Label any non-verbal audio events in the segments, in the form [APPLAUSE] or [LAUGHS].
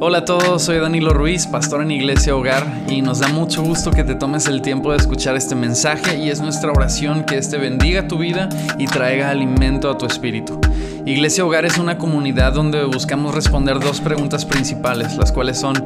Hola a todos, soy Danilo Ruiz, pastor en Iglesia Hogar, y nos da mucho gusto que te tomes el tiempo de escuchar este mensaje y es nuestra oración que este bendiga tu vida y traiga alimento a tu espíritu. Iglesia Hogar es una comunidad donde buscamos responder dos preguntas principales, las cuales son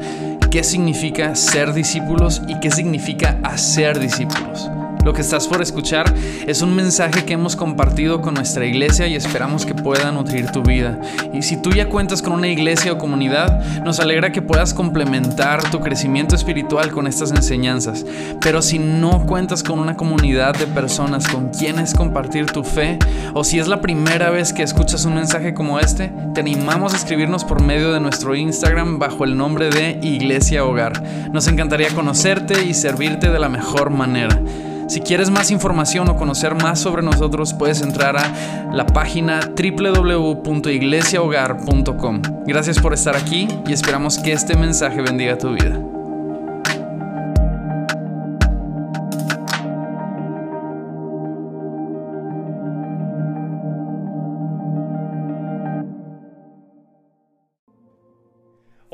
¿qué significa ser discípulos y qué significa hacer discípulos? Lo que estás por escuchar es un mensaje que hemos compartido con nuestra iglesia y esperamos que pueda nutrir tu vida. Y si tú ya cuentas con una iglesia o comunidad, nos alegra que puedas complementar tu crecimiento espiritual con estas enseñanzas. Pero si no cuentas con una comunidad de personas con quienes compartir tu fe, o si es la primera vez que escuchas un mensaje como este, te animamos a escribirnos por medio de nuestro Instagram bajo el nombre de Iglesia Hogar. Nos encantaría conocerte y servirte de la mejor manera. Si quieres más información o conocer más sobre nosotros, puedes entrar a la página www.iglesiahogar.com. Gracias por estar aquí y esperamos que este mensaje bendiga tu vida.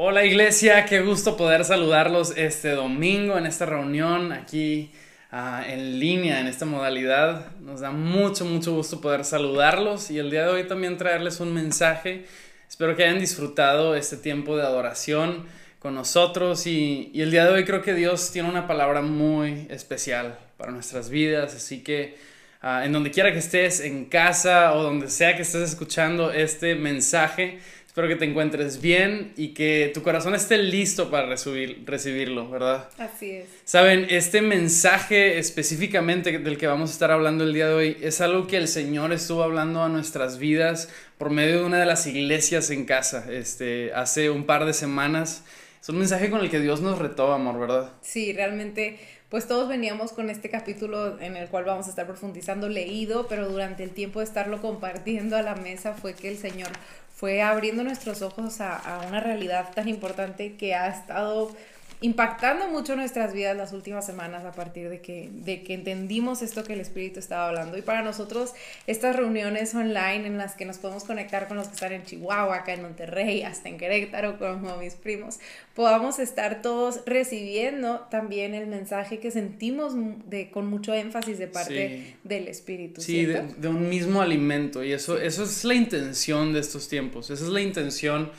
Hola iglesia, qué gusto poder saludarlos este domingo en esta reunión aquí Ah, en línea, en esta modalidad. Nos da mucho, mucho gusto poder saludarlos y el día de hoy también traerles un mensaje. Espero que hayan disfrutado este tiempo de adoración con nosotros y, el día de hoy creo que Dios tiene una palabra muy especial para nuestras vidas, así que ah, en donde quiera que estés, en casa o donde sea que estés escuchando este mensaje, Espero que te encuentres bien y que tu corazón esté listo para recibir, recibirlo, ¿verdad? Así es. Saben, este mensaje específicamente del que vamos a estar hablando el día de hoy es algo que el Señor estuvo hablando a nuestras vidas por medio de una de las iglesias en casa, este, hace un par de semanas. Es un mensaje con el que Dios nos retó, amor, ¿verdad? Sí, realmente pues todos veníamos con este capítulo en el cual vamos a estar profundizando leído, pero durante el tiempo de estarlo compartiendo a la mesa fue que el Señor fue abriendo nuestros ojos a, a una realidad tan importante que ha estado impactando mucho nuestras vidas las últimas semanas a partir de que, de que entendimos esto que el Espíritu estaba hablando. Y para nosotros, estas reuniones online en las que nos podemos conectar con los que están en Chihuahua, acá en Monterrey, hasta en Querétaro, como mis primos, podamos estar todos recibiendo también el mensaje que sentimos de, con mucho énfasis de parte del Espíritu. Sí, de, de, un mismo alimento. Y eso, eso es la intención de estos tiempos. Esa es la intención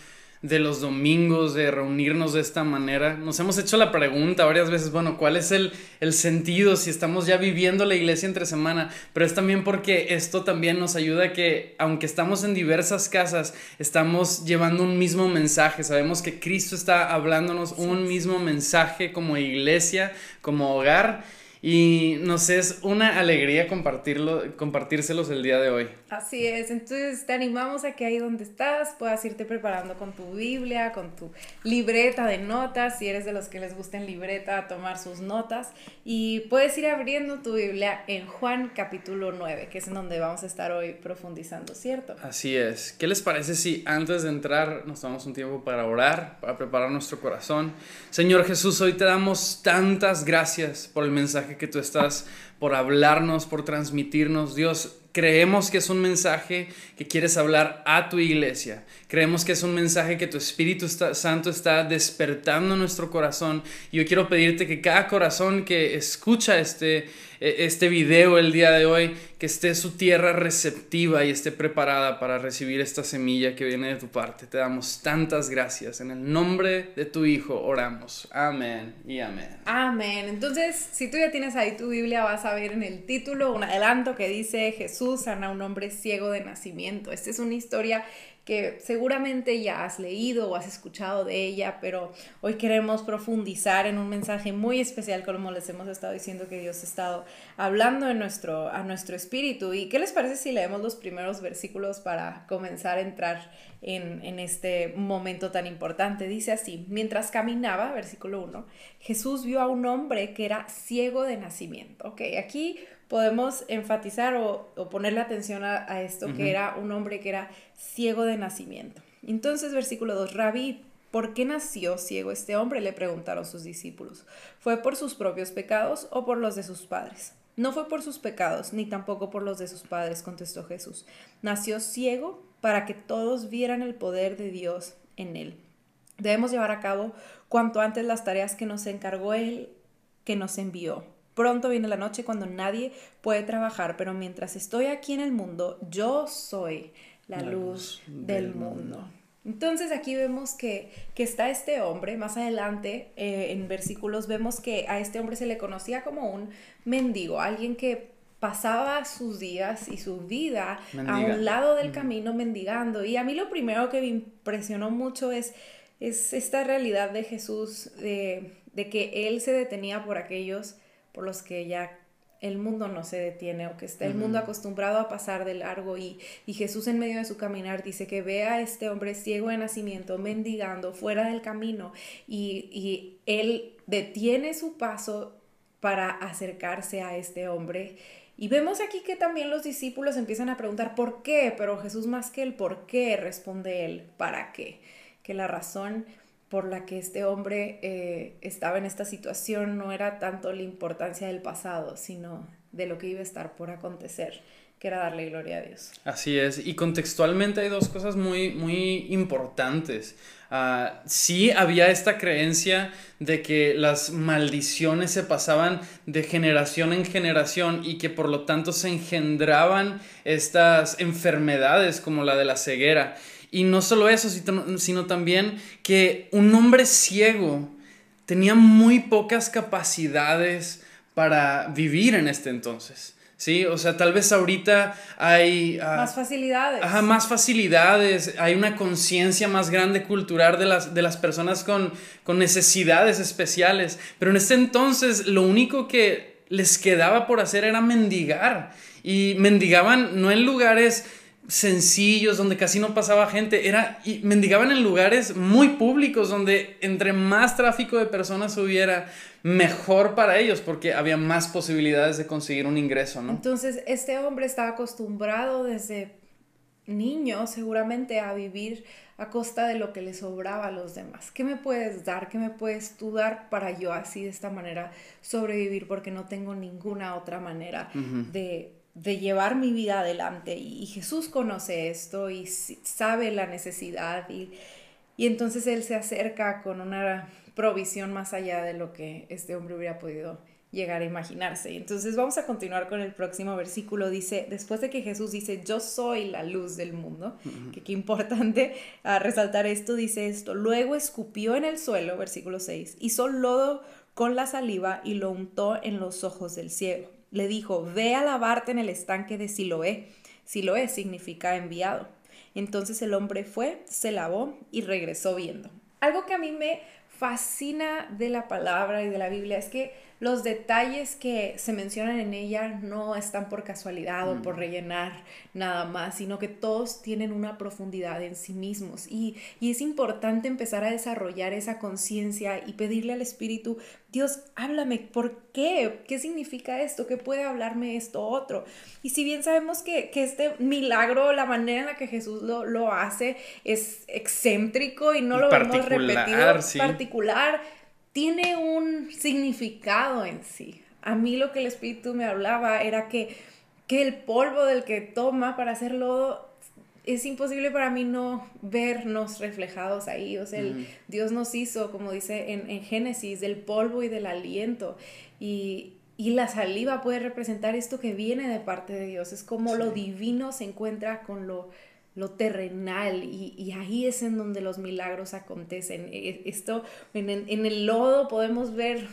de los domingos, de reunirnos de esta manera. Nos hemos hecho la pregunta varias veces, bueno, ¿cuál es el, el, sentido si estamos ya viviendo la iglesia entre semana? Pero es también porque esto también nos ayuda a que, aunque estamos en diversas casas, estamos llevando un mismo mensaje. Sabemos que Cristo está hablándonos un mismo mensaje como iglesia, como hogar y nos es una alegría compartirlo, compartírselos el día de hoy. Así es, entonces te animamos a que ahí donde estás puedas irte preparando con tu Biblia, con tu libreta de notas, si eres de los que les gusten libreta, tomar sus notas y puedes ir abriendo tu Biblia en Juan capítulo 9, que es en donde vamos a estar hoy profundizando, ¿cierto? Así es. ¿Qué les parece si antes de entrar nos tomamos un tiempo para orar, para preparar nuestro corazón? Señor Jesús, hoy te damos tantas gracias por el mensaje que tú estás, por hablarnos, por transmitirnos. Dios, Creemos que es un mensaje que quieres hablar a tu iglesia. Creemos que es un mensaje que tu Espíritu Santo está despertando en nuestro corazón. Y yo quiero pedirte que cada corazón que escucha este, este video el día de hoy, que esté su tierra receptiva y esté preparada para recibir esta semilla que viene de tu parte. Te damos tantas gracias. En el nombre de tu Hijo oramos. Amén y amén. Amén. Entonces, si tú ya tienes ahí tu Biblia, vas a ver en el título un adelanto que dice Jesús Jesús sana a un hombre ciego de nacimiento. Esta es una historia que seguramente ya has leído o has escuchado de ella, pero hoy queremos profundizar en un mensaje muy especial, como les hemos estado diciendo que Dios ha estado hablando en nuestro, a nuestro espíritu. ¿Y qué les parece si leemos los primeros versículos para comenzar a entrar en, en este momento tan importante? Dice así, mientras caminaba, versículo 1, Jesús vio a un hombre que era ciego de nacimiento. Ok, aquí podemos enfatizar o, o ponerle atención a, esto, que era un hombre que era ciego de nacimiento. Entonces, versículo 2, Rabí, ¿por qué nació ciego este hombre? Le preguntaron sus discípulos. ¿Fue por sus propios pecados o por los de sus padres? No fue por sus pecados, ni tampoco por los de sus padres, contestó Jesús. Nació ciego para que todos vieran el poder de Dios en él. Debemos llevar a cabo cuanto antes las tareas que nos encargó Él, que nos envió. Pronto viene la noche cuando nadie puede trabajar, pero mientras estoy aquí en el mundo, yo soy la, luz, del, mundo. Entonces aquí vemos que, está este hombre, más adelante eh, en versículos vemos que a este hombre se le conocía como un mendigo, alguien que pasaba sus días y su vida a un lado del camino mendigando. Y a mí lo primero que me impresionó mucho es, es esta realidad de Jesús, de, de que Él se detenía por aquellos por los que ya el mundo no se detiene o que está el mundo acostumbrado a pasar de largo y, y, Jesús en medio de su caminar dice que ve a este hombre ciego de nacimiento mendigando fuera del camino y, y él detiene su paso para acercarse a este hombre. Y vemos aquí que también los discípulos empiezan a preguntar por qué, pero Jesús más que el por qué responde él, ¿para qué? Que la razón por la que este hombre eh, estaba en esta situación no era tanto la importancia del pasado, sino de lo que iba a estar por acontecer, que era darle gloria a Dios. Así es, y contextualmente hay dos cosas muy, muy importantes. Uh, sí había esta creencia de que las maldiciones se pasaban de generación en generación y que por lo tanto se engendraban estas enfermedades como la de la ceguera. Y no solo eso, sino también que un hombre ciego tenía muy pocas capacidades para vivir en este entonces. Sí, o sea, tal vez ahorita hay... Ah, más facilidades. Ajá, más facilidades, hay una conciencia más grande cultural de las, de las personas con, con necesidades especiales, pero en este entonces lo único que les quedaba por hacer era mendigar. Y mendigaban no en lugares sencillos, donde casi no pasaba gente, era, y mendigaban en lugares muy públicos, donde entre más tráfico de personas hubiera, mejor para ellos, porque había más posibilidades de conseguir un ingreso, ¿no? Entonces, este hombre estaba acostumbrado desde niño, seguramente, a vivir a costa de lo que le sobraba a los demás. ¿Qué me puedes dar? ¿Qué me puedes tú dar para yo así de esta manera sobrevivir? Porque no tengo ninguna otra manera de de llevar mi vida adelante. Y, Jesús conoce esto y sabe la necesidad y, y entonces Él se acerca con una provisión más allá de lo que este hombre hubiera podido llegar a imaginarse. Entonces vamos a continuar con el próximo versículo. Dice, después de que Jesús dice, yo soy la luz del mundo, que qué importante a resaltar esto, dice esto, luego escupió en el suelo, versículo 6, hizo lodo con la saliva y lo untó en los ojos del ciego le dijo, ve a lavarte en el estanque de Siloé. Siloé significa enviado. Entonces el hombre fue, se lavó y regresó viendo. Algo que a mí me fascina de la palabra y de la Biblia es que los detalles que se mencionan en ella no están por casualidad o por mm. rellenar nada más, sino que todos tienen una profundidad en sí mismos. Y, y es importante empezar a desarrollar esa conciencia y pedirle al Espíritu, Dios, háblame, ¿por qué? ¿Qué significa esto? ¿Qué puede hablarme esto otro? Y si bien sabemos que, que este milagro, la manera en la que Jesús lo, lo hace, es excéntrico y no lo vemos repetido, particular, tiene un significado en sí. A mí lo que el Espíritu me hablaba era que, que el polvo del que toma para hacer lodo es imposible para mí no vernos reflejados ahí. O sea, Dios nos hizo, como dice en, en, Génesis, del polvo y del aliento. Y, y, la saliva puede representar esto que viene de parte de Dios. Es como lo divino se encuentra con lo lo terrenal y, ahí es en donde los milagros acontecen. E, esto, en, el lodo podemos ver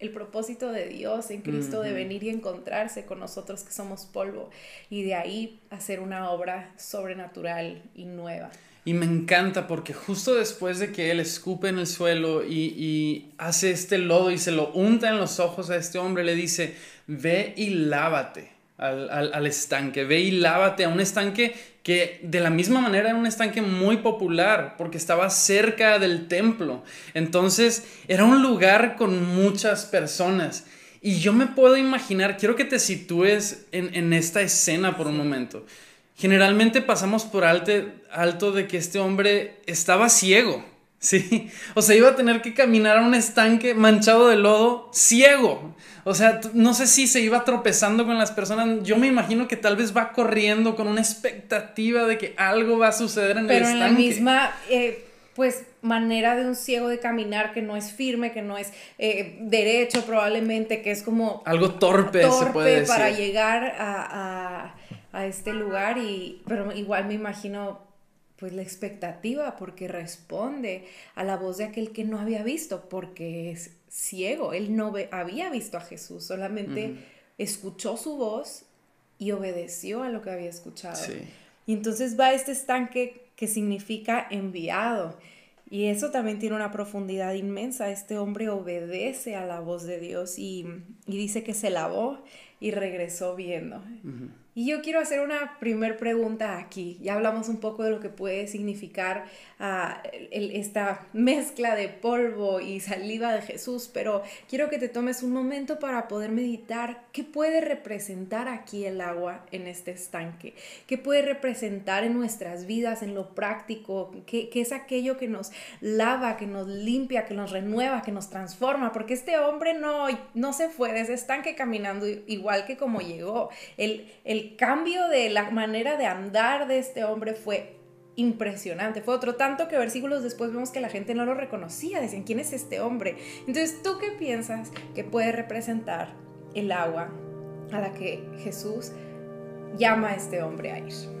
el, propósito de Dios en Cristo de venir y encontrarse con nosotros que somos polvo y de ahí hacer una obra sobrenatural y nueva. Y me encanta porque justo después de que él escupe en el suelo y, hace este lodo y se lo unta en los ojos a este hombre, le dice, ve y lávate al, al estanque, ve y lávate a un estanque que de la misma manera era un estanque muy popular porque estaba cerca del templo. Entonces era un lugar con muchas personas. Y yo me puedo imaginar, quiero que te sitúes en, esta escena por un momento. Generalmente pasamos por alto, alto de que este hombre estaba ciego, ¿sí? O sea, iba a tener que caminar a un estanque manchado de lodo ciego. O sea, no sé si se iba tropezando con las personas. Yo me imagino que tal vez va corriendo con una expectativa de que algo va a suceder en el estanque. Pero en la misma, eh, pues manera de un ciego de caminar que no es firme, que no es eh, derecho probablemente, que es como... Algo torpe, se puede decir. para llegar a, a, este lugar, y, pero igual me imagino pues la expectativa porque responde a la voz de aquel que no había visto porque es ciego, él no había visto a Jesús, solamente escuchó su voz y obedeció a lo que había escuchado. Y entonces va este estanque que significa enviado. Y eso también tiene una profundidad inmensa. Este hombre obedece a la voz de Dios y, dice que se lavó y regresó viendo. Y yo quiero hacer una primer pregunta aquí. Ya hablamos un poco de lo que puede significar ah, esta mezcla de polvo y saliva de Jesús, pero quiero que te tomes un momento para poder meditar qué puede representar aquí el agua en este estanque, qué puede representar en nuestras vidas, en lo práctico, qué, qué es aquello que nos lava, que nos limpia, que nos renueva, que nos transforma, porque este hombre no, no se fue de ese estanque caminando igual que como llegó. El, el cambio de la manera de andar de este hombre fue impresionante. Fue otro tanto que versículos después vemos que la gente no lo reconocía, decían, ¿quién es este hombre? Entonces, ¿tú qué piensas que puede representar el agua a la que Jesús llama a este hombre a ir?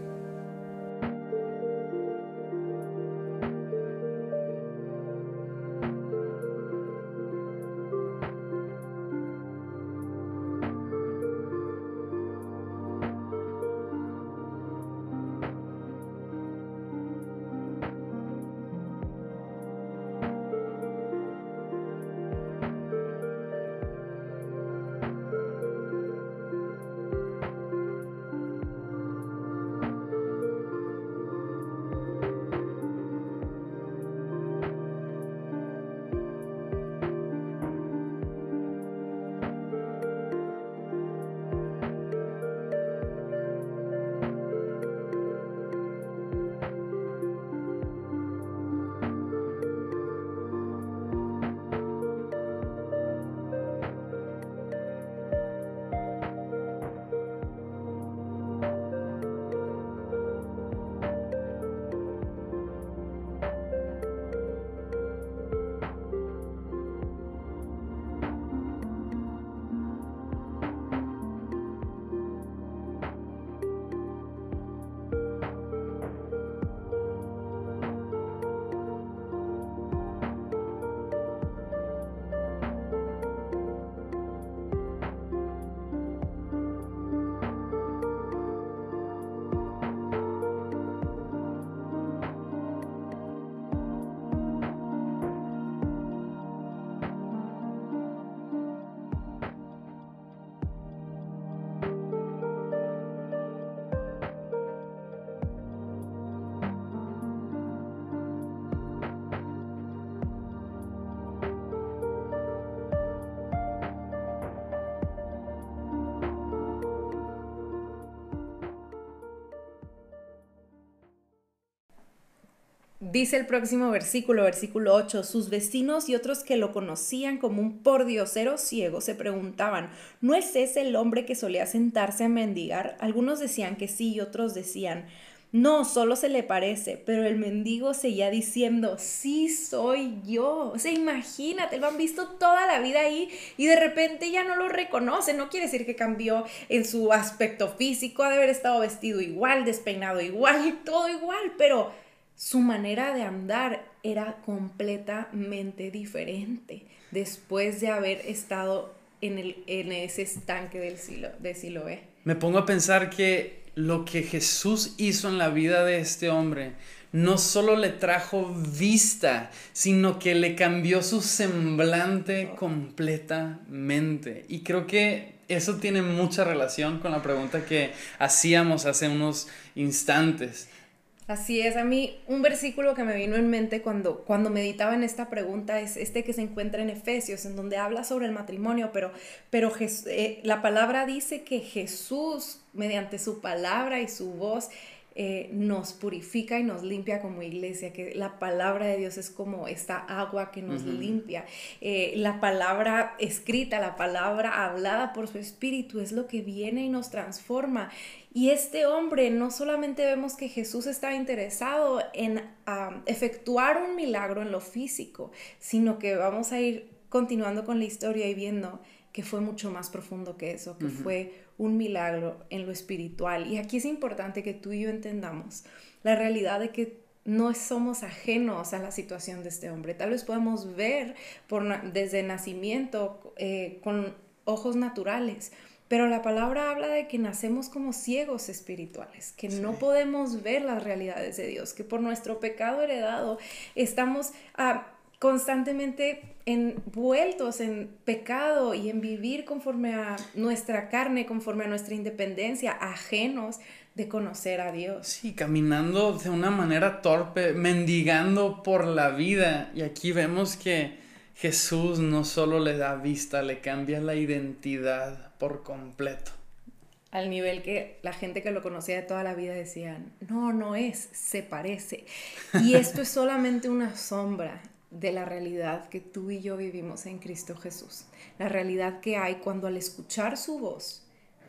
Dice el próximo versículo, versículo 8, sus vecinos y otros que lo conocían como un pordiosero ciego se preguntaban, ¿no es ese el hombre que solía sentarse a mendigar? Algunos decían que sí y otros decían, no, solo se le parece, pero el mendigo seguía diciendo, sí soy yo. O sea, imagínate, lo han visto toda la vida ahí y de repente ya no lo reconoce. No quiere decir que cambió en su aspecto físico, ha de haber estado vestido igual, despeinado igual, todo igual, pero su manera de andar era completamente diferente después de haber estado en, el, en ese estanque del silo, de Siloé. Me pongo a pensar que lo que Jesús hizo en la vida de este hombre no solo le trajo vista, sino que le cambió su semblante completamente. Y creo que eso tiene mucha relación con la pregunta que hacíamos hace unos instantes. Así es, a mí un versículo que me vino en mente cuando, cuando meditaba en esta pregunta es este que se encuentra en Efesios, en donde habla sobre el matrimonio, pero, pero eh, la palabra dice que Jesús, mediante su palabra y su voz, eh, nos purifica y nos limpia como iglesia, que la palabra de Dios es como esta agua que nos limpia. Eh, la palabra escrita, la palabra hablada por su espíritu es lo que viene y nos transforma. Y este hombre, no solamente vemos que Jesús estaba interesado en efectuar un milagro en lo físico, sino que vamos a ir continuando con la historia y viendo que fue mucho más profundo que eso, que fue un milagro en lo espiritual. Y aquí es importante que tú y yo entendamos la realidad de que no somos ajenos a la situación de este hombre. Tal vez podemos ver por, desde nacimiento eh, con ojos naturales, pero la palabra habla de que nacemos como ciegos espirituales, que no podemos ver las realidades de Dios, que por nuestro pecado heredado estamos... a constantemente envueltos en pecado y en vivir conforme a nuestra carne, conforme a nuestra independencia, ajenos de conocer a Dios. Sí, caminando de una manera torpe, mendigando por la vida. Y aquí vemos que Jesús no solo le da vista, le cambia la identidad por completo. Al nivel que la gente que lo conocía de toda la vida decían, no, no es, se parece. Y [LAUGHS] esto es solamente una sombra de la realidad que tú y yo vivimos en Cristo Jesús. La realidad que hay cuando al escuchar su voz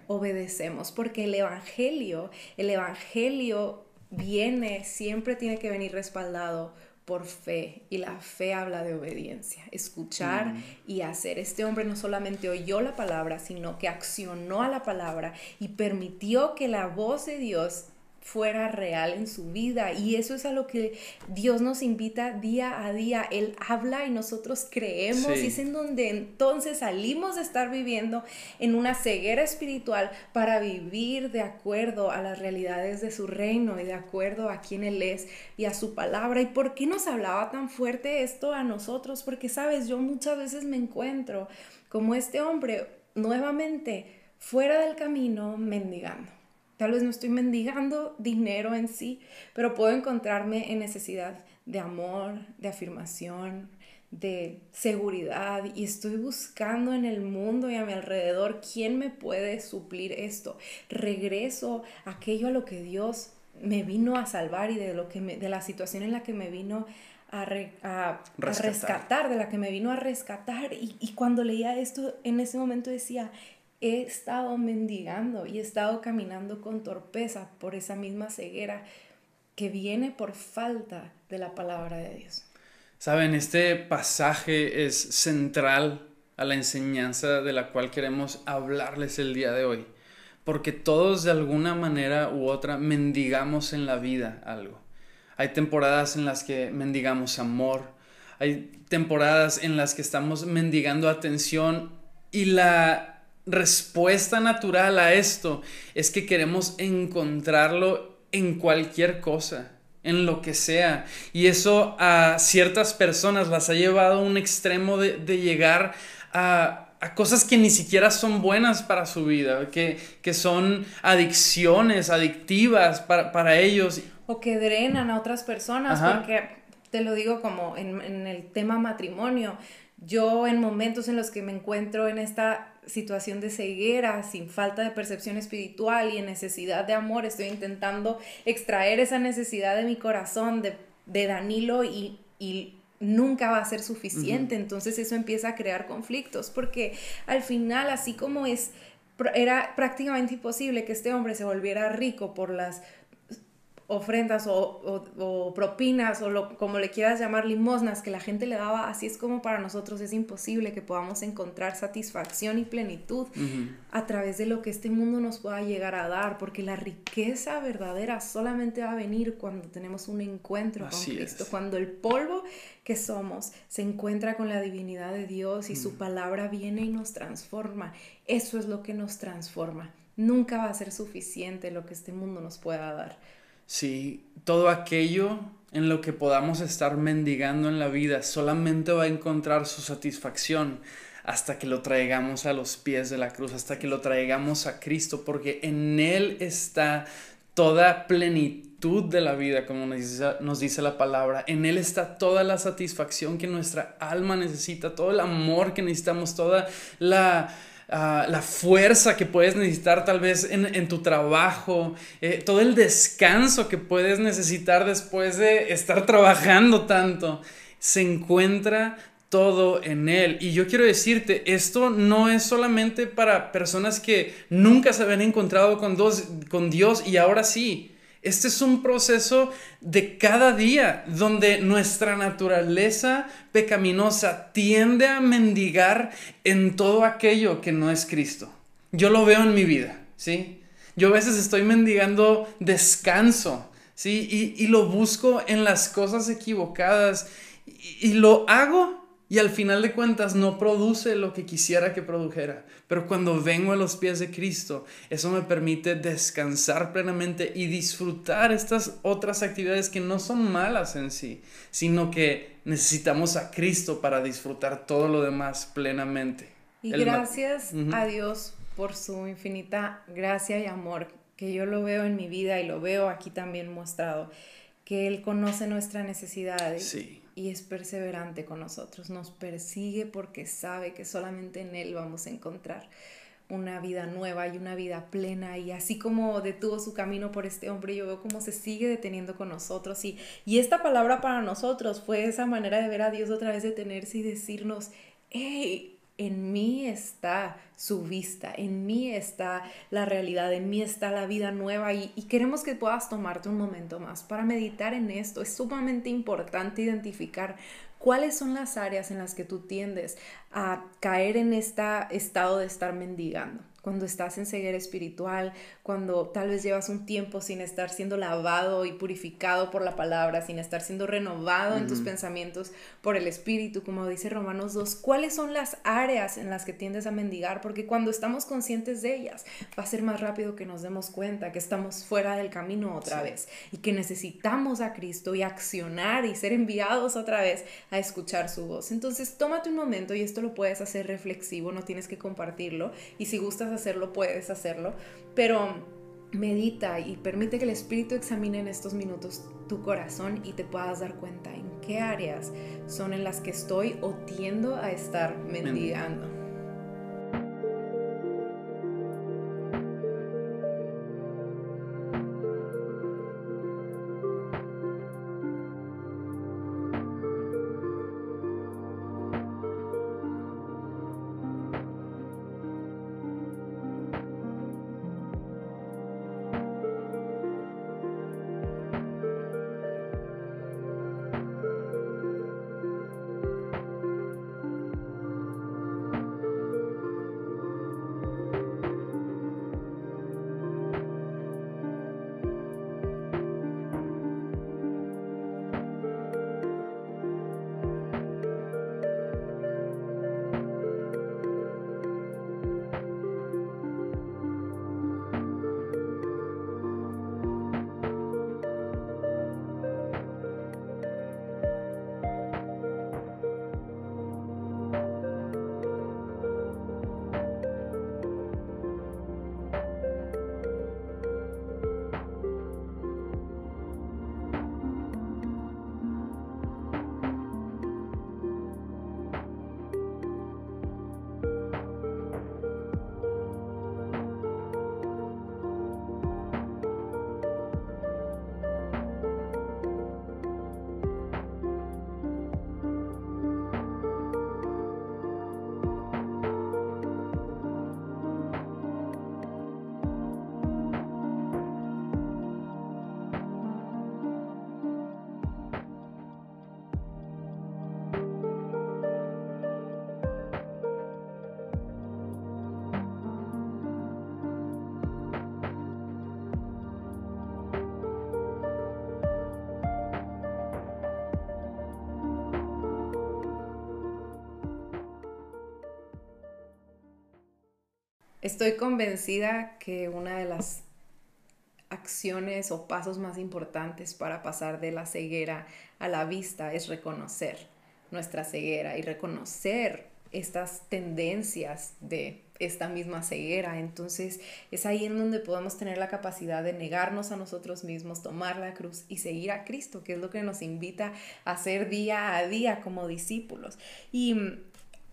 obedecemos, porque el Evangelio, el Evangelio viene, siempre tiene que venir respaldado por fe y la fe habla de obediencia, escuchar mm. y hacer. Este hombre no solamente oyó la palabra, sino que accionó a la palabra y permitió que la voz de Dios fuera real en su vida. Y eso es a lo que Dios nos invita día a día. Él habla y nosotros creemos. Y es en donde entonces salimos de estar viviendo en una ceguera espiritual para vivir de acuerdo a las realidades de su reino y de acuerdo a quién Él es y a su palabra. ¿Y por qué nos hablaba tan fuerte esto a nosotros? Porque, sabes, yo muchas veces me encuentro como este hombre nuevamente fuera del camino mendigando Tal vez no estoy mendigando dinero en sí, pero puedo encontrarme en necesidad de amor, de afirmación, de seguridad y estoy buscando en el mundo y a mi alrededor quién me puede suplir esto. Regreso a aquello a lo que Dios me vino a salvar y de, lo que de la situación en la que me vino a, rescatar. de la que me vino a rescatar. Y, y cuando leía esto, en ese momento decía, he estado mendigando y he estado caminando con torpeza por esa misma ceguera que viene por falta de la palabra de Dios. Saben, este pasaje es central a la enseñanza de la cual queremos hablarles el día de hoy, porque todos de alguna manera u otra mendigamos en la vida algo. Hay temporadas en las que mendigamos amor, hay temporadas en las que estamos mendigando atención y la respuesta natural a esto es que queremos encontrarlo en cualquier cosa, en lo que sea. Y eso a ciertas personas las ha llevado a un extremo de, llegar a, cosas que ni siquiera son buenas para su vida, que, son adicciones, adictivas para, ellos. O que drenan a otras personas, porque te lo digo como en, en el tema matrimonio. Yo en momentos en los que me encuentro en esta situación de ceguera, sin falta de percepción espiritual y en necesidad de amor, estoy intentando extraer esa necesidad de mi corazón, de, Danilo, y, nunca va a ser suficiente. Entonces eso empieza a crear conflictos, porque al final, así como es, era prácticamente imposible que este hombre se volviera rico por las ofrendas o, propinas o lo, como le quieras llamar, limosnas que la gente le daba, así es como para nosotros es imposible que podamos encontrar satisfacción y plenitud a través de lo que este mundo nos pueda llegar a dar, porque la riqueza verdadera solamente va a venir cuando tenemos un encuentro con Cristo, cuando el polvo que somos se encuentra con la divinidad de Dios y su palabra viene y nos transforma. Eso es lo que nos transforma. Nunca va a ser suficiente lo que este mundo nos pueda dar. Sí, todo aquello en lo que podamos estar mendigando en la vida solamente va a encontrar su satisfacción hasta que lo traigamos a los pies de la cruz, hasta que lo traigamos a Cristo, porque en Él está toda plenitud de la vida, como nos dice, nos dice, la palabra. En Él está toda la satisfacción que nuestra alma necesita, todo el amor que necesitamos, toda la ah, la fuerza que puedes necesitar tal vez en, tu trabajo, eh, todo el descanso que puedes necesitar después de estar [LAUGHS] trabajando tanto, se encuentra todo en Él. Y yo quiero decirte, esto no es solamente para personas que nunca se habían encontrado con, con Dios y ahora sí. Este es un proceso de cada día donde nuestra naturaleza pecaminosa tiende a mendigar en todo aquello que no es Cristo. Yo lo veo en mi vida, ¿sí? Yo a veces estoy mendigando descanso, ¿sí? Y, lo busco en las cosas equivocadas y lo hago y al final de cuentas no produce lo que quisiera que produjera. Pero cuando vengo a los pies de Cristo, eso me permite descansar plenamente y disfrutar estas otras actividades que no son malas en sí, sino que necesitamos a Cristo para disfrutar todo lo demás plenamente. Y gracias a Dios por su infinita gracia y amor, que yo lo veo en mi vida y lo veo aquí también mostrado, que Él conoce nuestra necesidad. Sí y es perseverante con nosotros, nos persigue porque sabe que solamente en Él vamos a encontrar una vida nueva y una vida plena. Y así como detuvo su camino por este hombre, yo veo cómo se sigue deteniendo con nosotros. Y, y esta palabra para nosotros fue esa manera de ver a Dios otra vez detenerse y decirnos, hey, en mí está su vista, en mí está la realidad, en mí está la vida nueva y, queremos que puedas tomarte un momento más para meditar en esto. Es sumamente importante identificar cuáles son las áreas en las que tú tiendes a caer en este estado de estar mendigando cuando estás en ceguera espiritual, cuando tal vez llevas un tiempo sin estar siendo lavado y purificado por la palabra, sin estar siendo renovado en tus pensamientos por el Espíritu, como dice Romanos 2, ¿cuáles son las áreas en las que tiendes a mendigar? Porque cuando estamos conscientes de ellas, va a ser más rápido que nos demos cuenta que estamos fuera del camino otra vez y que necesitamos a Cristo y accionar y ser enviados otra vez a escuchar su voz. Entonces, tómate un momento y esto lo puedes hacer reflexivo, no tienes que compartirlo y si gustas hacerlo, puedes hacerlo, pero medita y permite que el Espíritu examine en estos minutos tu corazón y te puedas dar cuenta en qué áreas son en las que estoy o tiendo a estar mendigando. Estoy convencida que una de las acciones o pasos más importantes para pasar de la ceguera a la vista es reconocer nuestra ceguera y reconocer estas tendencias de esta misma ceguera. Entonces es ahí en donde podemos tener la capacidad de negarnos a nosotros mismos, tomar la cruz y seguir a Cristo, que es lo que nos invita a hacer día a día como discípulos. Y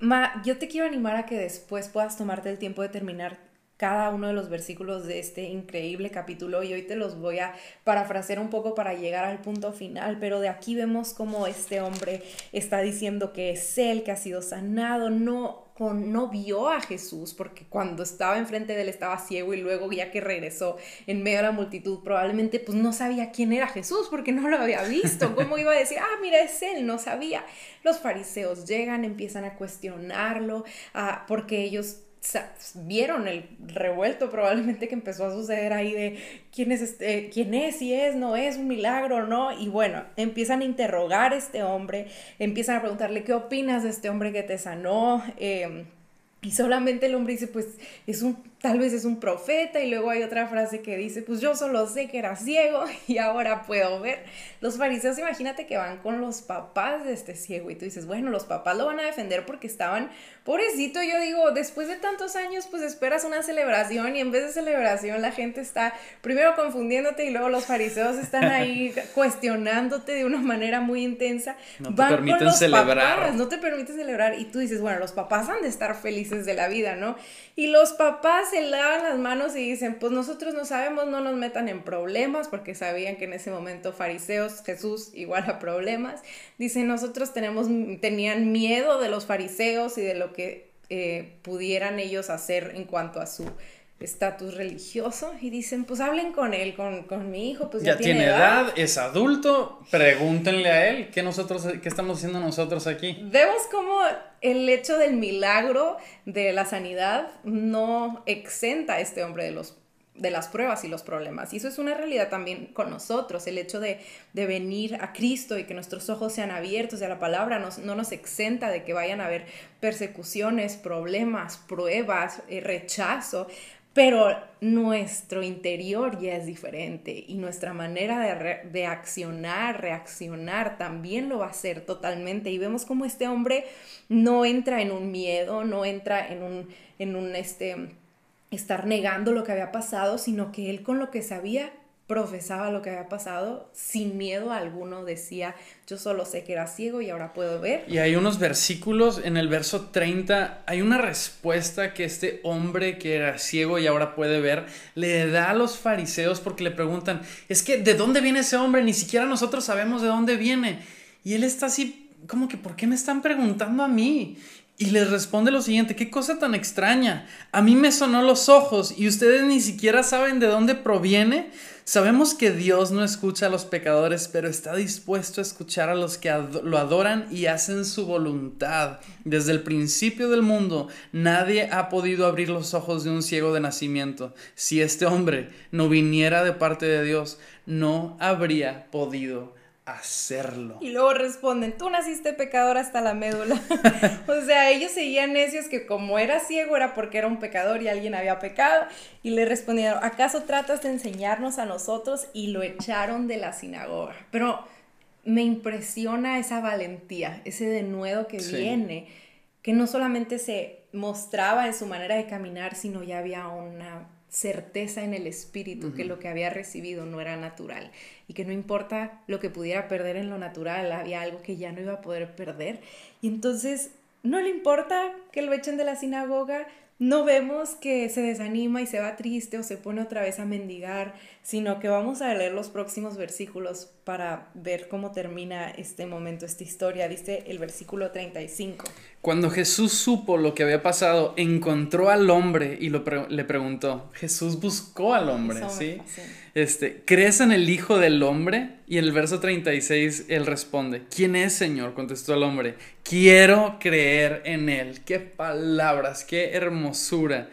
Ma, yo te quiero animar a que después puedas tomarte el tiempo de terminar cada uno de los versículos de este increíble capítulo y hoy te los voy a parafrasear un poco para llegar al punto final, pero de aquí vemos cómo este hombre está diciendo que es él que ha sido sanado, no no vio a Jesús porque cuando estaba enfrente de él estaba ciego y luego ya que regresó en medio de la multitud probablemente pues no sabía quién era Jesús porque no lo había visto. ¿Cómo iba a decir, ah, mira, es él? No sabía. Los fariseos llegan, empiezan a cuestionarlo ah, porque ellos vieron el revuelto probablemente que empezó a suceder ahí de quién es este, quién es, si es, no es un milagro, no, y bueno, empiezan a interrogar a este hombre, empiezan a preguntarle qué opinas de este hombre que te sanó, em, y solamente el hombre dice, pues es un tal vez es un profeta y luego hay otra frase que dice, pues yo solo sé que era ciego [LAUGHS] y ahora puedo ver. Los fariseos imagínate que van con los papás de este ciego y tú dices, bueno, los papás lo van a defender porque estaban, pobrecito, yo digo, después de tantos años pues esperas una celebración y en vez de celebración la gente está primero confundiéndote y luego los fariseos están ahí [LAUGHS] cuestionándote de una manera muy intensa. No te permiten celebrar. no te permiten celebrar y tú dices, bueno, los papás han de estar felices de la vida, ¿no? Y los papás se lavan las manos y dicen, pues nosotros no sabemos, no nos metan en problemas, porque sabían que en ese momento fariseos, Jesús igual a problemas. Dicen, nosotros tenemos, tenían miedo de los fariseos y de lo que eh, pudieran ellos hacer en cuanto a su estatus religioso y dicen, pues hablen con él, con, con mi hijo, pues ya, tiene edad. es adulto, pregúntenle a él qué nosotros, qué estamos haciendo nosotros aquí. Vemos cómo el hecho del milagro de la sanidad no exenta a este hombre de los de las pruebas y los problemas. Y eso es una realidad también con nosotros, el hecho de, de venir a Cristo y que nuestros ojos sean abiertos y a la palabra nos, no nos exenta de que vayan a haber persecuciones, problemas, pruebas, eh, rechazo, pero nuestro interior ya es diferente y nuestra manera de, accionar, reaccionar también lo va a ser totalmente. Y vemos como este hombre no entra en un miedo, no entra en un, en un este, estar negando lo que había pasado, sino que él con lo que sabía profesaba lo que había pasado sin miedo alguno, decía, yo solo sé que era ciego y ahora puedo ver. Y hay unos versículos, en el verso 30, hay una respuesta que este hombre que era ciego y ahora puede ver, le da a los fariseos porque le preguntan, es que ¿de dónde viene ese hombre? Ni siquiera nosotros sabemos de dónde viene. Y él está así, como que, ¿por qué me están preguntando a mí? Y les responde lo siguiente, qué cosa tan extraña. A mí me sonó los ojos y ustedes ni siquiera saben de dónde proviene. Sabemos que Dios no escucha a los pecadores, pero está dispuesto a escuchar a los que lo adoran y hacen su voluntad. Desde el principio del mundo, nadie ha podido abrir los ojos de un ciego de nacimiento. Si este hombre no viniera de parte de Dios, no habría podido hacerlo. Y luego responden, tú naciste pecador hasta la médula. [LAUGHS] o sea, ellos seguían necios que como era ciego era porque era un pecador y alguien había pecado. Y le respondieron, ¿acaso tratas de enseñarnos a nosotros? Y lo echaron de la sinagoga. Pero me impresiona esa valentía, ese denuedo que viene, que no solamente se mostraba en su manera de caminar, sino ya había una certeza en el espíritu que lo que había recibido no era natural y que no importa lo que pudiera perder en lo natural, había algo que ya no iba a poder perder. Y entonces no le importa que lo echen de la sinagoga, no vemos que se desanima y se va triste o se pone otra vez a mendigar, sino que vamos a leer los próximos versículos para ver cómo termina este momento, esta historia. Dice el versículo 35. Cuando Jesús supo lo que había pasado, encontró al hombre y lo le preguntó. Jesús buscó al hombre, ¿sí? Este, ¿crees en el Hijo del Hombre? Y en el verso 36 él responde, ¿quién es Señor? Contestó el hombre, quiero creer en él. Qué palabras, qué hermosura.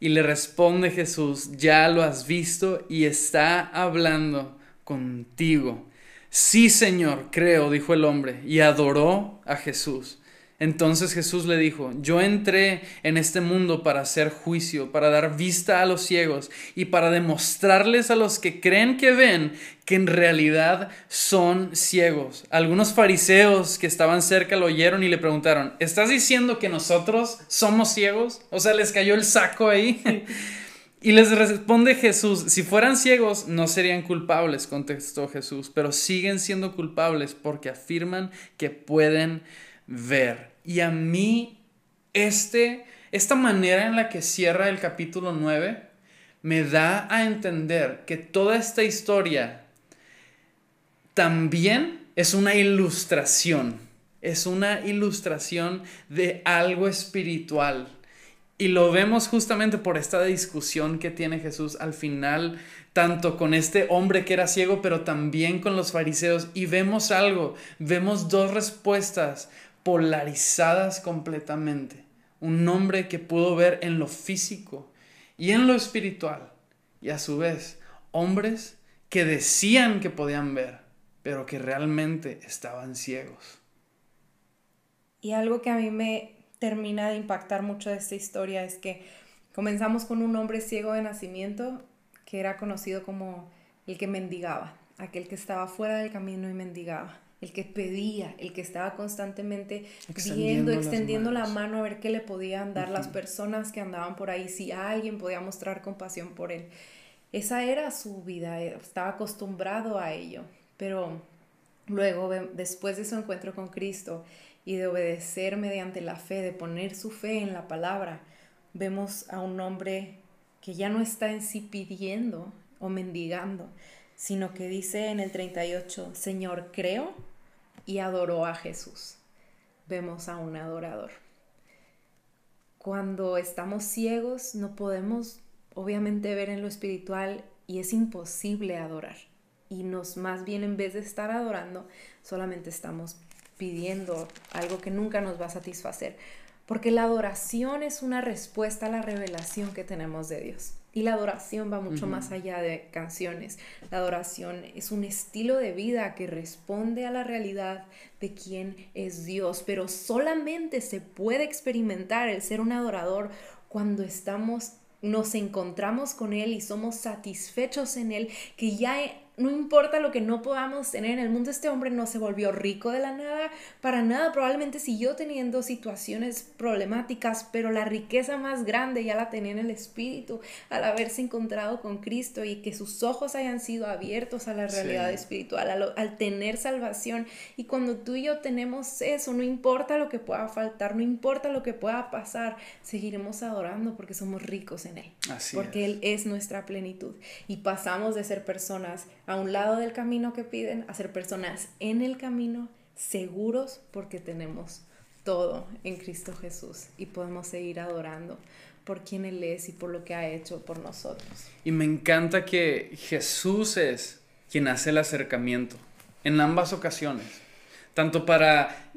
Y le responde Jesús, ya lo has visto y está hablando contigo. Sí, Señor, creo, dijo el hombre, y adoró a Jesús. Entonces Jesús le dijo, yo entré en este mundo para hacer juicio, para dar vista a los ciegos y para demostrarles a los que creen que ven que en realidad son ciegos. Algunos fariseos que estaban cerca lo oyeron y le preguntaron, ¿estás diciendo que nosotros somos ciegos? O sea, les cayó el saco ahí. [LAUGHS] Y les responde Jesús, si fueran ciegos no serían culpables, contestó Jesús, pero siguen siendo culpables porque afirman que pueden ver. Y a mí este, esta manera en la que cierra el capítulo 9 me da a entender que toda esta historia también es una ilustración, es una ilustración de algo espiritual. Y lo vemos justamente por esta discusión que tiene Jesús al final, tanto con este hombre que era ciego, pero también con los fariseos. Y vemos algo, vemos dos respuestas polarizadas completamente. Un hombre que pudo ver en lo físico y en lo espiritual. Y a su vez, hombres que decían que podían ver, pero que realmente estaban ciegos. Y algo que a mí me termina de impactar mucho de esta historia es que comenzamos con un hombre ciego de nacimiento que era conocido como el que mendigaba, aquel que estaba fuera del camino y mendigaba, el que pedía, el que estaba constantemente viendo, extendiendo la mano a ver qué le podían dar las personas que andaban por ahí, si alguien podía mostrar compasión por él. Esa era su vida, estaba acostumbrado a ello. Pero luego, después de su encuentro con Cristo y de obedecer mediante la fe, de poner su fe en la palabra, vemos a un hombre que ya no está en sí pidiendo o mendigando, sino que dice en el 38, Señor, creo y adoró a Jesús. Vemos a un adorador. Cuando estamos ciegos no podemos obviamente ver en lo espiritual y es imposible adorar y nos más bien en vez de estar adorando, solamente estamos pidiendo algo que nunca nos va a satisfacer. Porque la adoración es una respuesta a la revelación que tenemos de Dios. Y la adoración va mucho más allá de canciones. La adoración es un estilo de vida que responde a la realidad de quién es Dios. Pero solamente se puede experimentar el ser un adorador cuando estamos nos encontramos con Él y somos satisfechos en Él, que ya no importa lo que no podamos tener en el mundo, este hombre no se volvió rico de la nada, para nada, probablemente siguió teniendo situaciones problemáticas, pero la riqueza más grande ya la tenía en el espíritu al haberse encontrado con Cristo y que sus ojos hayan sido abiertos a la realidad espiritual, al, al tener salvación. Y cuando tú y yo tenemos eso, no importa lo que pueda faltar, no importa lo que pueda pasar, seguiremos adorando porque somos ricos en Él, porque Él es nuestra plenitud y pasamos de ser personas a un lado del camino que piden, a ser personas en el camino, seguros porque tenemos todo en Cristo Jesús y podemos seguir adorando por quien Él es y por lo que ha hecho por nosotros. Y me encanta que Jesús es quien hace el acercamiento en ambas ocasiones, tanto para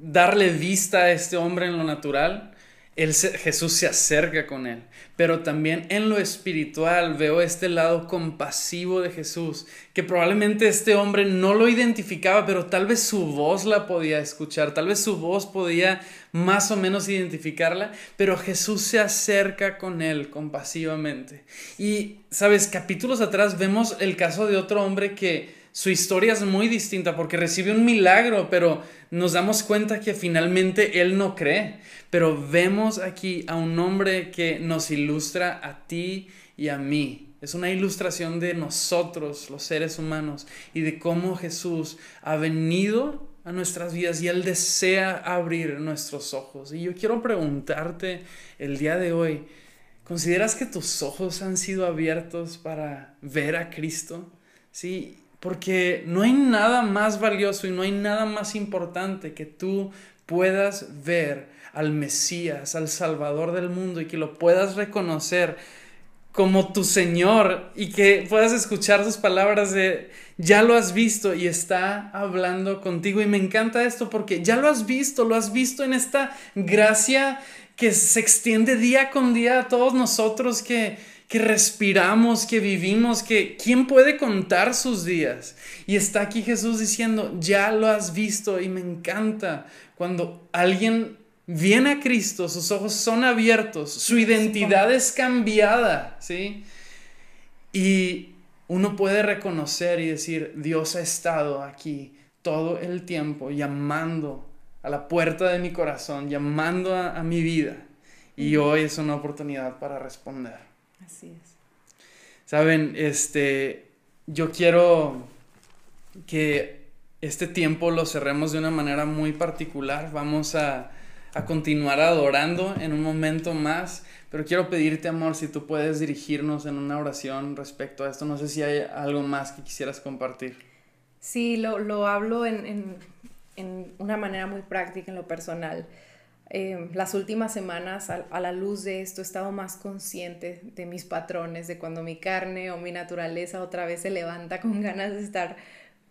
darle vista a este hombre en lo natural, Jesús se acerca con él. Pero también en lo espiritual veo este lado compasivo de Jesús, que probablemente este hombre no lo identificaba, pero tal vez su voz la podía escuchar, tal vez su voz podía más o menos identificarla, pero Jesús se acerca con él compasivamente. Y, sabes, capítulos atrás vemos el caso de otro hombre que su historia es muy distinta porque recibe un milagro, pero nos damos cuenta que finalmente él no cree. Pero vemos aquí a un hombre que nos ilustra a ti y a mí. Es una ilustración de nosotros, los seres humanos, y de cómo Jesús ha venido a nuestras vidas y Él desea abrir nuestros ojos. Y yo quiero preguntarte el día de hoy, ¿consideras que tus ojos han sido abiertos para ver a Cristo? Sí, porque no hay nada más valioso y no hay nada más importante que tú puedas ver al Mesías, al Salvador del mundo y que lo puedas reconocer como tu Señor y que puedas escuchar sus palabras de ya lo has visto y está hablando contigo. Y me encanta esto porque ya lo has visto, lo has visto en esta gracia que se extiende día con día a todos nosotros que que respiramos, que vivimos, que ¿quién puede contar sus días? Y está aquí Jesús diciendo, ya lo has visto y me encanta cuando alguien viene a Cristo, sus ojos son abiertos, su identidad es cambiada, ¿sí? Y uno puede reconocer y decir, Dios ha estado aquí todo el tiempo llamando a la puerta de mi corazón, llamando a, a mi vida. Y hoy es una oportunidad para responder. Así es. Saben, este, yo quiero que este tiempo lo cerremos de una manera muy particular. Vamos a, a continuar adorando en un momento más, pero quiero pedirte, amor, si tú puedes dirigirnos en una oración respecto a esto. No sé si hay algo más que quisieras compartir. Sí, lo, lo hablo en, en, en, una manera muy práctica, en lo personal. Eh, las últimas semanas, a, la luz de esto, he estado más consciente de mis patrones, de cuando mi carne o mi naturaleza otra vez se levanta con ganas de estar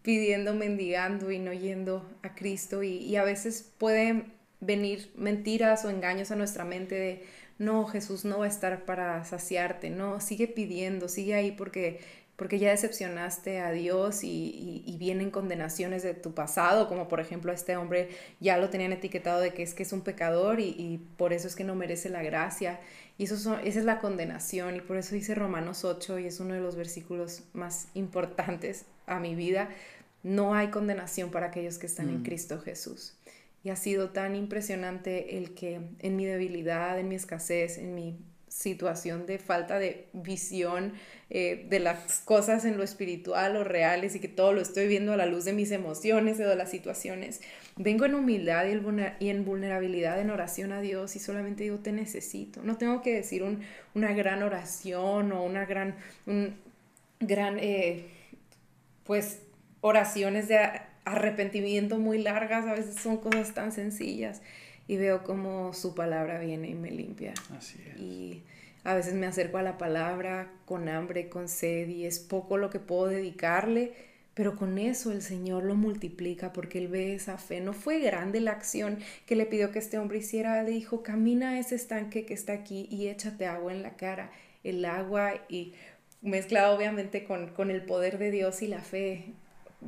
pidiendo, mendigando y no yendo a Cristo. Y, y a veces puede venir mentiras o engaños a nuestra mente de, no, Jesús no va a estar para saciarte, no, sigue pidiendo, sigue ahí porque, porque ya decepcionaste a Dios y, y, vienen condenaciones de tu pasado, como por ejemplo a este hombre ya lo tenían etiquetado de que es que es un pecador y, y por eso es que no merece la gracia. Y eso son, esa es la condenación y por eso dice Romanos 8 y es uno de los versículos más importantes a mi vida. No hay condenación para aquellos que están mm. en Cristo Jesús. Y ha sido tan impresionante el que en mi debilidad, en mi escasez, en mi situación de falta de visión eh, de las cosas en lo espiritual o reales y que todo lo estoy viendo a la luz de mis emociones o de las situaciones. Vengo en humildad y en vulnerabilidad en oración a Dios y solamente digo, te necesito. No tengo que decir un, una gran oración o una gran, un gran, eh, pues, oraciones de arrepentimiento muy largas, a veces son cosas tan sencillas y veo como su palabra viene y me limpia. Así es. Y a veces me acerco a la palabra con hambre, con sed y es poco lo que puedo dedicarle, pero con eso el Señor lo multiplica porque Él ve esa fe. No fue grande la acción que le pidió que este hombre hiciera, le dijo, camina a ese estanque que está aquí y échate agua en la cara. El agua y mezclado obviamente con, con el poder de Dios y la fe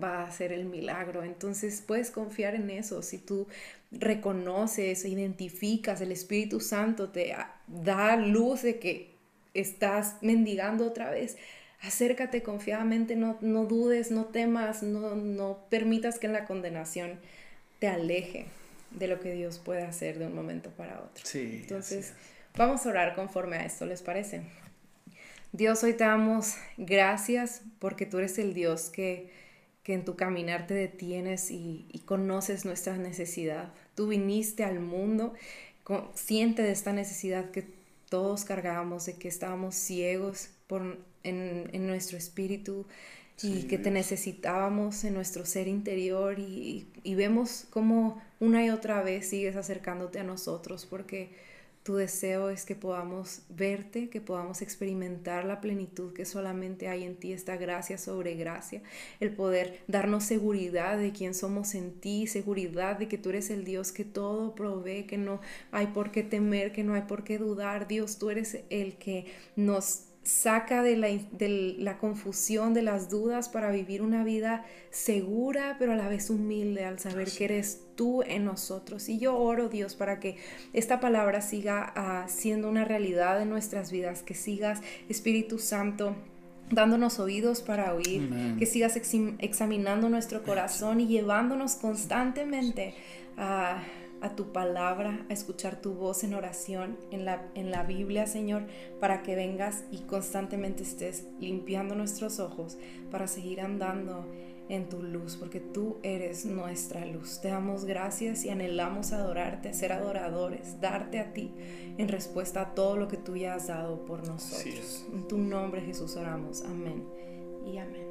va a ser el milagro. Entonces puedes confiar en eso. Si tú reconoces, identificas, el Espíritu Santo te da luz de que estás mendigando otra vez, acércate confiadamente, no, no dudes, no temas, no, no permitas que en la condenación te aleje de lo que Dios puede hacer de un momento para otro. Sí, Entonces, vamos a orar conforme a esto, ¿les parece? Dios, hoy te damos gracias porque tú eres el Dios que que en tu caminar te detienes y, conoces nuestra necesidad. Tú viniste al mundo consciente de esta necesidad que todos cargábamos, de que estábamos ciegos por, en, nuestro espíritu y que te necesitábamos en nuestro ser interior y, y vemos cómo una y otra vez sigues acercándote a nosotros porque tu deseo es que podamos verte, que podamos experimentar la plenitud que solamente hay en ti, esta gracia sobre gracia, el poder darnos seguridad de quién somos en ti, seguridad de que tú eres el Dios que todo provee, que no hay por qué temer, que no hay por qué dudar. Dios, tú eres el que nos saca de la, de la, confusión, de las dudas para vivir una vida segura, pero a la vez humilde al saber que eres tú en nosotros. Y yo oro, Dios, para que esta palabra siga uh, siendo una realidad en nuestras vidas, que sigas, Espíritu Santo, dándonos oídos para oír, que sigas examinando nuestro corazón y llevándonos constantemente a a tu palabra, a escuchar tu voz en oración en la, en la Biblia, Señor, para que vengas y constantemente estés limpiando nuestros ojos para seguir andando en tu luz, porque tú eres nuestra luz. Te damos gracias y anhelamos adorarte, ser adoradores, darte a ti en respuesta a todo lo que tú ya has dado por nosotros. En tu nombre, Jesús, oramos. Amén y amén.